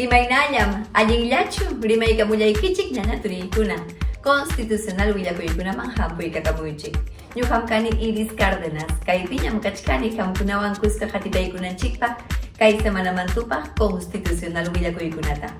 Imaynallam, allinllachu, rimayka mullaykichik ñanaturikuna. Constitucional willakuykunaman hampuy kakamuychik. Ñuqam kani Iris Cárdenas, kay piñam kachkani hamkunawan kuska hatipaykunanchikpaq, kay semanamantupaq constitucional willakuykunata.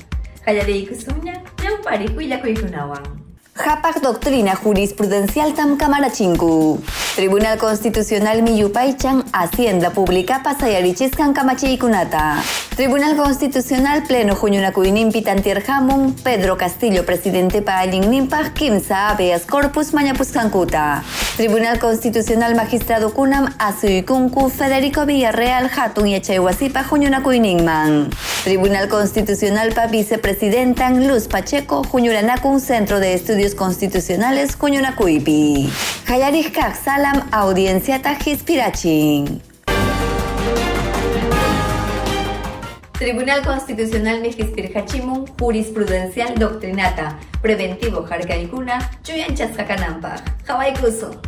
Qallariykusuña, ñawpari willakuykunawan. Japak Doctrina Jurisprudencial Tam Camarachinku. Tribunal Constitucional Miyupaichan Hacienda Pública Pasayarichiskan Kunata. Tribunal Constitucional Pleno Juñunakuinimpi Tantierjamun Pedro Castillo Presidente Paalin Nimpaj Kimsa Abeas Corpus Mañapuskankuta. Tribunal Constitucional Magistrado Kunam Azuykunku Federico Villarreal Hatun Yachayhuasipa Juñunakuiningman. Tribunal Constitucional Pa Vicepresidentan Luz Pacheco Juñuranakun Centro de Estudios Constitucionales Juñunakuipi. Hayaris Salam Audiencia Tajispirachin. Tribunal Constitucional Hachimun, Jurisprudencial Doctrinata, Preventivo Jarcaicuna, Chuyan Chascacanampa, Kuso.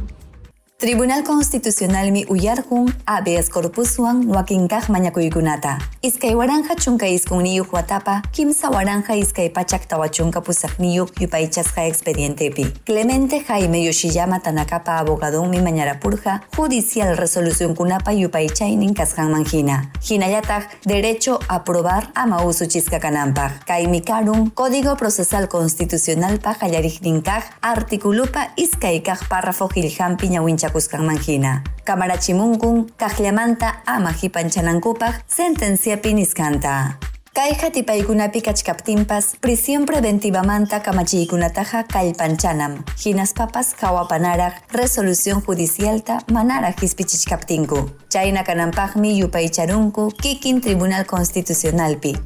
Tribunal Constitucional mi uyarjun habeas corpusuan wakinkaj mañakuykunata. Iskay waranja chunka iskun niyuk watapa, kimsa waranja iskay pachak tawachunka pusak niyuk yupaychasqa expedientepi. Clemente Jaime Yoshiyama Tanakapa abogadón mi mañarapurja, judicial resolución kunapa yupaychaynin kasjan manjina. Hinayataj, derecho a aprobar ama usu chisca canampaj. Kaimikarun, Código Procesal Constitucional pa ninkaj, articulupa iskaykaj párrafo gilhampi ñawincha kuskan manjina. Kamarachimunkun, kajllamanta ama hipanchanankupaj, sentencia piniskanta. Kay hatipaykunapi kachkaptinpas, prisión preventiva manta kamachiykunataja kallpanchanam, papas hawapanaraj, resolución judicialta manara hispichichkaptinku. Chayna kanampajmi yupaycharunku, kikin Tribunal Constitucionalpi,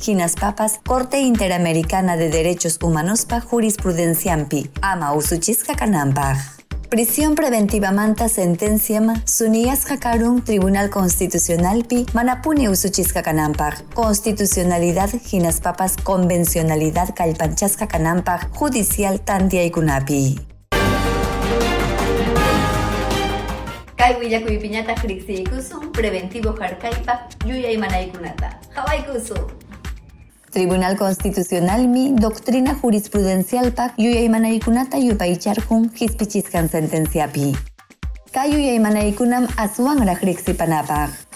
papas Corte Interamericana de Derechos Humanospa jurisprudenciampi, ama usuchisca kanampaj. Prisión preventiva manta sentencia sunías jacarun Tribunal Constitucional pi manapuni usuchisca canampar. Constitucionalidad ginas papas convencionalidad calpanchasca canampar judicial tantia y kunapi. Kai piñata preventivo jarcaipa yuya y manaikunata. Hawaii Tribunal Constitucional mi doctrina jurisprudencial pak yuya imana ikunata yupa icharkun hispichiskan sentencia pi. Kayuya imana ikunam asuang rajrik.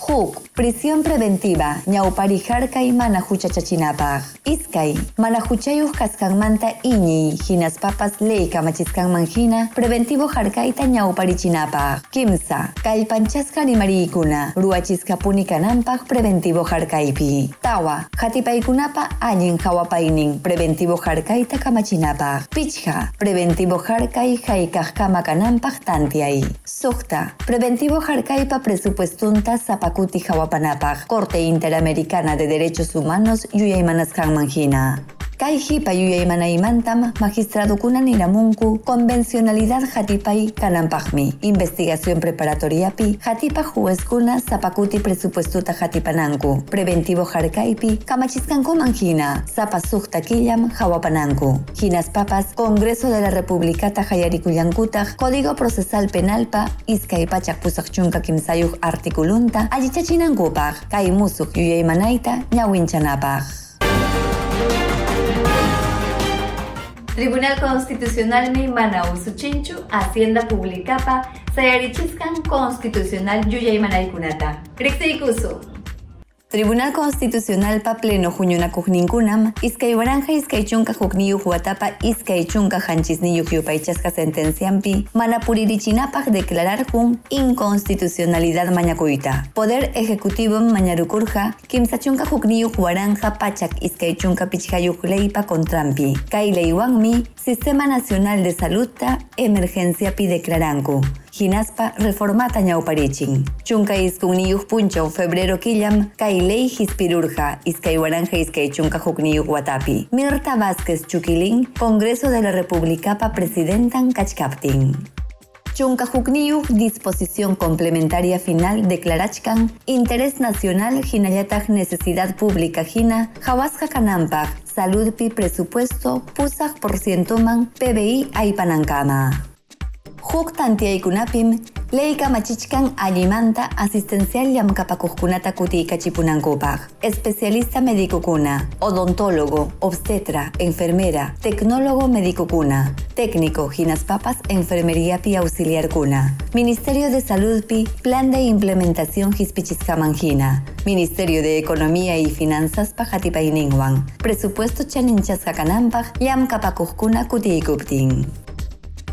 Huk, prisión preventiva, ñawpari y mana huchachachinapaq. Iskay, mana huchayuq kaskanmanta iñiy, hinas papas ley kamachiskanman hina, preventivo harkayta ñawparichinapaq. Kimsa, kallpanchasqa rimariykunna, ruwachiskapuni kananpaq preventivo harkaypi. Tawa, hatipaykunapa allin hawapaynin, preventivo harkayta kamachinapaq. Pichha, preventivo kama kananpaq tantiay. Sukta, preventivo harkaypa presupuestunta zapa Corte Interamericana de Derechos Humanos, Yuyaymanaskan Manjina. Kai hipa mantam magistrado kunan iramunku, convencionalidad hatipay kanampajmi, investigación preparatoria pi, hatipa kuna zapakuti presupuestuta hatipananku, preventivo harkaipi, kamachiskanku manjina, zapasukta killam hawapananku. Hinas papas, Congreso de la República Tajayarikuyankutaj, Código Procesal Penalpa, iskay pachak pusakchunka kimsayuj articulunta, allichachinankupaj, kai musuk yuyaymanaita, ñawinchanapaj. Tribunal Constitucional mi mana Chinchu, Hacienda Publicapa, Sayarichiskan Constitucional Yuya y Manaikunata. Tribunal Constitucional pa pleno juñuna kujninkunam, iskay waranja iskay chunka hukniyu huatapa iskay chunka hanchisniyu yupaychasqa sentenciampi, mana puririchinapaq declarar jun inconstitucionalidad mañakuyta. Poder Ejecutivo mañarukurja, kimsa chunka hukniyu huaranja pachak iskay chunka pichhayuq leypa kontrampi. Kay leywanmi, Sistema Nacional de Saludta emergenciapi declaranku. Hinaspa reformata ñawparichin. Chunka iskuniyuq punchaw febrero killam, kay ley hispirurja, iskay waranja iskay chunka hukniyuq watapi. Mirta Vázquez Chukilin, Congreso de la República pa presidentan kachkaptin. Chunka hukniyuq disposición complementaria final declarachkan, interés nacional hinayataj necesidad pública hina, hawasqa kanampaj, salud pi presupuesto, pusaj por ciento man, PBI aypanankama. Huk tantiaykunapim Leika machichkan alimanta asistencial llamkapakuqkunata kutiykachippunankupaq. Especialista medicukuna, odontólogo, obstetra, enfermera, tecnólogo medicukuna, técnico papas enfermería pi auxiliar kuna. Ministerio de Salud pi Plan de Implementación Hispichiskamangina. Ministerio de Economía y Finanzas pajatipainingwan. Presupuesto chaninchaskakanampaj llamkapakuqkuna kutiykuptin.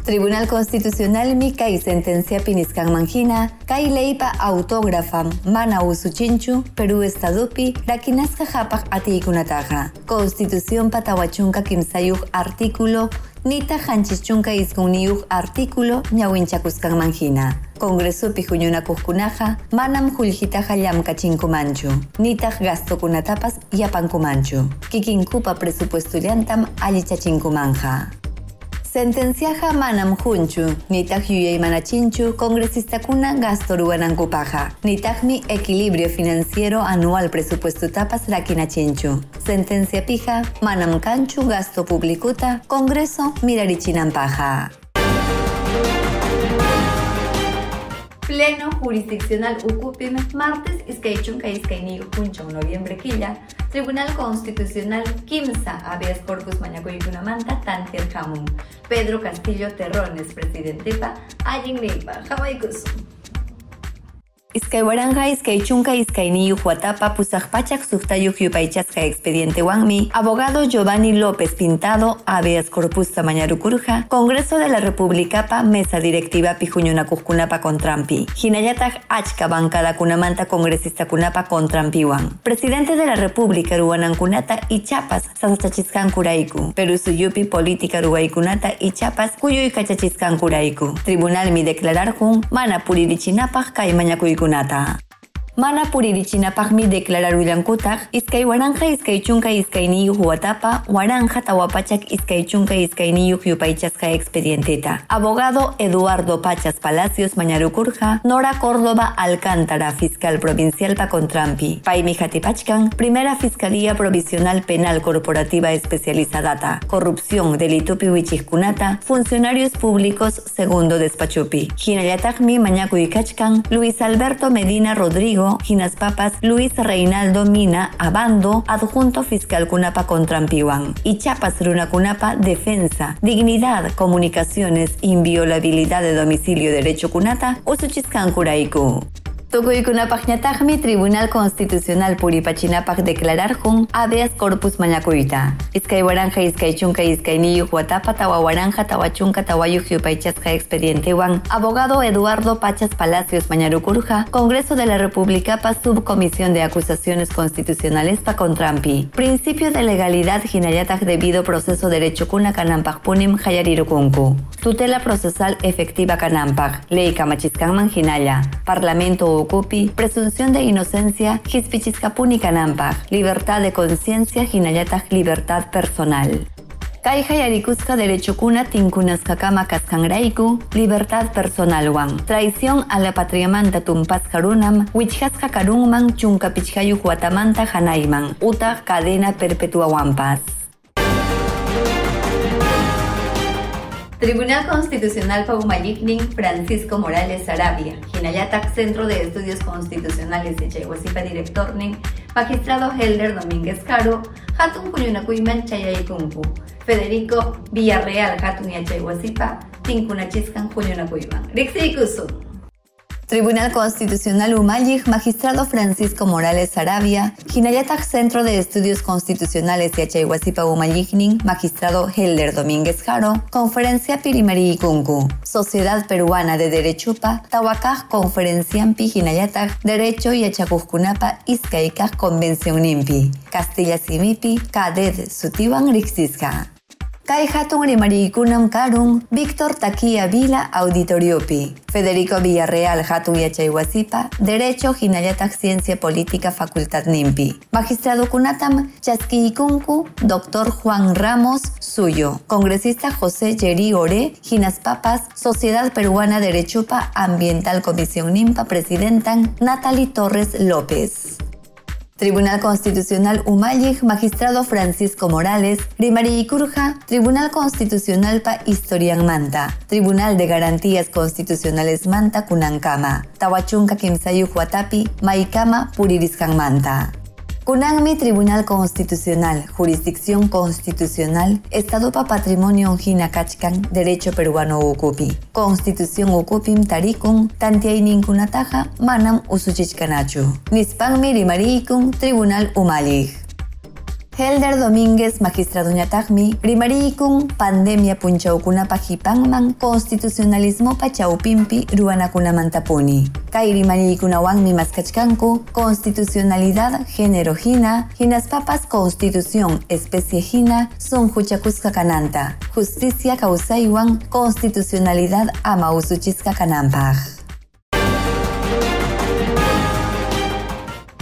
Tribunal Constitucional Mika y sentencia Piniscan Mangina, Kai Leipa autógrafa Mana Usuchinchu, Perú Estadupi, Rakinasca Japak Atikunataja. Constitución Patawachunka Kimsayuk artículo Nita Hanchichunka Iskuniyuk artículo Ñawinchakuscan Mangina. Congreso Pijuñuna Kukunaja, Manam Juljitaja Yamkachinkumanchu, Nitah Gasto Kunatapas Yapankumanchu, Kikinkupa Presupuesto Llantam Alichachinkumanja. Sentenciaja manam junchu, nitaj yuyay manachinchu, congresista kuna gasto ruanankupaja. mi equilibrio financiero anual presupuesto tapas rakinachinchu. Sentencia pija, manam canchu gasto publicuta, congreso mirarichinampaja. Pleno jurisdiccional Ukupim, martes Iskaichunka Iskainigo Puncho, noviembre Quilla, Tribunal Constitucional Kimsa, habeas corpus Mañacoyunamanta, Tanter Hamun, Pedro Castillo Terrones, presidente PA, Ayin Kusum. Iskaywaranja Iskaychunka Iskayniyu Huatapa Pusajpachak Suftayuk Yupaychaska Expediente Wangmi, abogado Giovanni López Pintado, habeas corpus Tamañarukurja, Congreso de la República Pa, Mesa Directiva Pijuñuna Cujcunapa Contrampi, Jinayatak Achka Bancada Kunamanta Congresista Kunapa Contrampiwan, Presidente de la República Kunata y Chapas, Sasachachiskan Kuraiku, Perú Suyupi Política Kunata y Chapas, Kuyuy Kachachiskan Kuraiku, Tribunal mi declarar jun, Mana Puririchinapaj गुना था Mana puririchinapaqmi declararullankutaj iskay waranja iskaychunka iskayniyuq watapa waranja tawapachak iskaychunka iskayniyuq yupaychasqa expedienteta. Abogado Eduardo Pachas Palacios Mañarukurja, Nora Córdoba Alcántara, fiscal provincial Pacontrampi. Paimi Jatipachkan, primera Fiscalía Provisional Penal Corporativa Especializada. Corrupción, delitupi wichijkunata, funcionarios públicos, segundo despachupi. Hinayatagmi Mañacuicachkan, Luis Alberto Medina Rodrigo, Ginas Papas, Luis Reinaldo Mina, Abando, adjunto fiscal Cunapa Contrampiwan. Y Chapas Runa Cunapa, defensa, dignidad, comunicaciones, inviolabilidad de domicilio, derecho Cunata, Usuchiscan Curaiku. Tukuykunapaqñataqmi Tribunal Constitucional Puripachinapaq declarar jun habeas corpus mañakuyta. Iskay waranja iskay chunka iskay niyuq watapa tawa waranja tawa chunka tawayuq yupaychasqa expedientewan abogado Eduardo Pachas Palacios Mañarukurja, Congreso de la República pa Subcomisión de Acusaciones Constitucionales pa Contrampi. Principio de legalidad jinayatak debido proceso derecho kuna kanampaq punim hayarirukunku. Tutela procesal efectiva kanampaq. Ley kamachiskan manjinaya. Parlamento presunción de inocencia, hispichiscapuni canampa, libertad de conciencia, hinayatag libertad personal. Kaija yarikuska derecho kuna tinkunaskakama kaskangraiku, libertad personal wan. Traición a la patria manta tumpas karunam, wichhaska karunman chunka pichkayu huatamanta hanaiman, uta cadena perpetua wampas. Tribunal Constitucional Paumayiknin Francisco Morales Arabia, Jinayatak Centro de Estudios Constitucionales de Chayhuasipa Directorning, Magistrado Helder Domínguez Caro, Hatun Cuyunacuiman Chayaykunku, Federico Villarreal Hatun Yachayhuasipa, Tinkunachiskan Cuyunacuiman. Rixikusu. Tribunal Constitucional Umayig, Magistrado Francisco Morales Arabia, Jinayatak Centro de Estudios Constitucionales de Achayhuasipa Umayignin, Magistrado Helder Domínguez Jaro, Conferencia Pirimari Kunku, Sociedad Peruana de Derechupa, Tawakaj Conferenciampi Jinayatak, Derecho y Achacuscunapa Izcaicaj Convención Nimpi, Castilla Simipi, Kaded Sutiwan Rixisca. Kai hatun rimarikunam karun Víctor Taquia Vila Auditoriopi, Federico Villarreal hatun yachayhuasipa, Derecho Jinayatak Ciencia Política Facultad Nimpi, Magistrado Kunatam Chasquiikunku, Doctor Juan Ramos Suyo, Congresista José Yeri Ore, Ginas Papas, Sociedad Peruana Derechupa Ambiental Comisión Nimpa Presidentan Natalie Torres López. Tribunal Constitucional Umayig, Magistrado Francisco Morales, Rimari Curja, Tribunal Constitucional Pa Historian Manta, Tribunal de Garantías Constitucionales Manta Kunankama, Tawachunka Kimsayu Huatapi, Maikama Puririskan Manta. Kunangmi Tribunal Constitucional, Jurisdicción Constitucional, Estado pa Patrimonio Ongina Kachkan, Derecho Peruano Ukupi, Constitución Ukupim Tarikun, Tantiay Ninkunataja, Manam Usuchichkanachu, Nispangmi Rimariikun, Tribunal Umalig. Helder Domínguez, magistrado ñataqmi, rimariykum pandemia punchawkunapa pangman, constitucionalismo pachawpimpi ruanakunamantapuni. Kay rimariykunawanmi maskachkanku, constitucionalidad género hina, papas constitución especie hina, son kananta, justicia causaiwan, constitucionalidad ama kanampaj.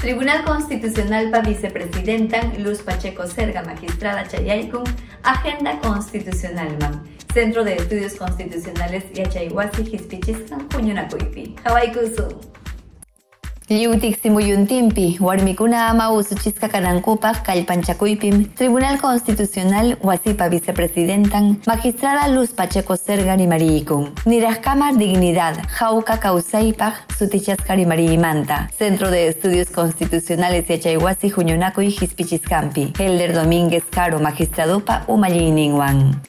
Tribunal Constitucional para Vicepresidenta Luz Pacheco Serga, Magistrada Chayaykun, Agenda Constitucional Centro de Estudios Constitucionales Yachayhuasi Hispichiscan, Puñunacuipi. Hawaii Kusu. Liutik simuyuntimpi, warmikuna ama usuchiska kanankupaj kallpanchakuypim, Tribunal Constitucional wasipa vicepresidentan, magistrada Luz Pacheco Sergari Mariikun, Nirajkama Dignidad, Jauka Kausaypaj, Sutichaskari Mariimanta, Centro de Estudios Constitucionales Yachayhuasi Juñonaco y Hispichiscampi, Helder Domínguez Caro, magistradopa Umayininwan.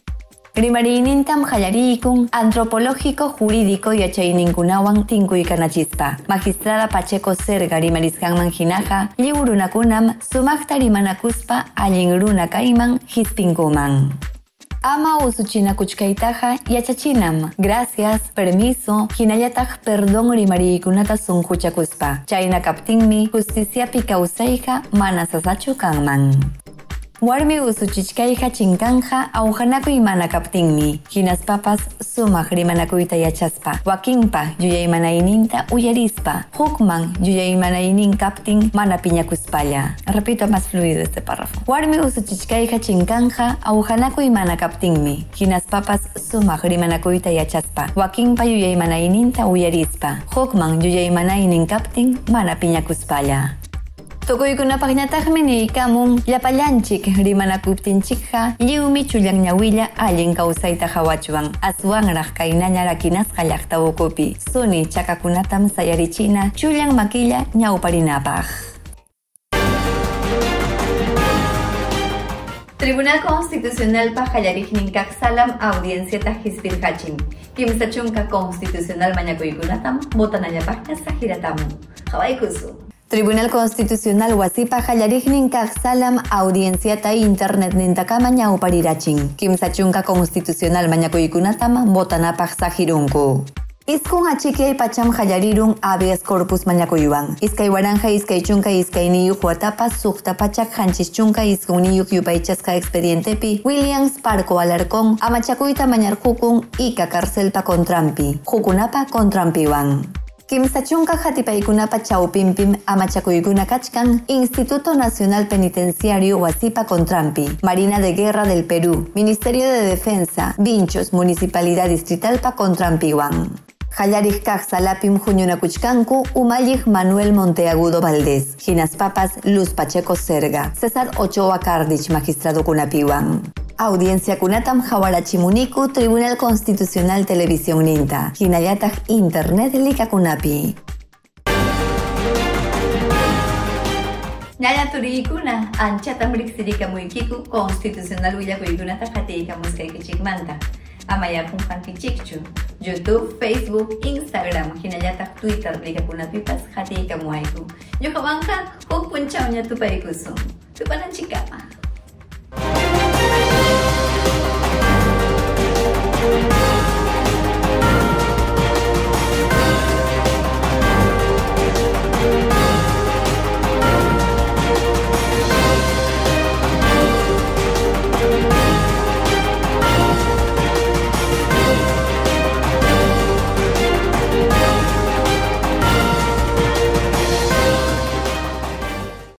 Rimarinintam hallarikun antropológico jurídico y achayninkunawan tinkuikanachispa. Magistrada Pacheco Serga rimariskanman hinaja, liurunakunam sumakta rimanakuspa allinruna kaiman hispinkuman. Ama usuchina kuchkaitaja yachachinam. Gracias, permiso, hinayataj perdón rimarikunata sunhuchakuspa. Chayna kaptinmi justicia pikausaiha manasasachu kanman. Warmi usuchichkayqa chinkanja awjanakuy imana kaptinmi. Hinaspapas sumaq rimanakuyta yachaspa. Wakinpa yuyaymanayninta uyarispa. Hukman yuyaymanaynin kaptin mana piñakuspalla. Repito más fluido este párrafo. Warmi usuchichkayqa chinkanja awjanakuy imana kaptinmi. Hinaspapas sumaq rimanakuyta yachaspa. Wakinpa yuyaymanayninta uyarispa. Hukman yuyaymanaynin kaptin mana piñakuspalla. Tukuykunapaq ñataqmi niykamun llapallanchik rimanakuptinchikqa chullan ñawilla allin kawsayta hawachwan aswanraq kaynaña rakinasqa llaqta ukupi suni chakakunatam sayarichina chullan makilla ñawparinapaq Tribunal Constitucional Pajayarijnin Salam Audiencia Tajispirhachin. Kimsa chunka Constitucional Mañakuykunatam, Botanayapajna Sajiratamu. Hawaii Tribunal Konstituzional Wazipa jalarihnin kaxalam audientzia eta internet nintaka maina upariratxin. Kimzatxunka konstituzional mainako ikunatama botana paxa jirunku. Izkun atxikiai patxam jaiarirun abiaz korpus mainako joan. Izkai waranja izkai txunka izkai niu juatapa zuhta patxak jantxiz txunka izkun niu kiupaitxazka expedientepi Williams Parko Alarcón, amatxakuita mainar jukun ika karzelpa kontrampi. Jukunapa kontrampi joan. Jukunapa kontrampi joan. Kimsachunka hatipaykunapa chawpimpim amachakuykuna kachkan Instituto Nacional Penitenciario Huasipa Contrampi, Marina de Guerra del Perú, Ministerio de Defensa, Vinchos, Municipalidad Distritalpa Contrampiwan. Hallarik Salapim Juñunacuchcancu, Umayig Manuel Monteagudo Valdés, Ginas Papas Luz Pacheco Serga, César Ochoa Cardich, Magistrado Cunapiwan. Audiencia Kunatam Hawarachimuniku, Tribunal Constitucional Televisión Ninta, Hinayatak Internet Lika Kunapi. Ñaya turikuna, anchatam riksirika muikiku, constitucional willakuykunata hatiyka muskaykichikmanta. Amayakun hankichikchu. YouTube, Facebook, Instagram, hinayatak Twitter, lika kunapipas hatiyka muayku. Yukawanka, huk punchawña tuparikusun. Tupananchikama. Thank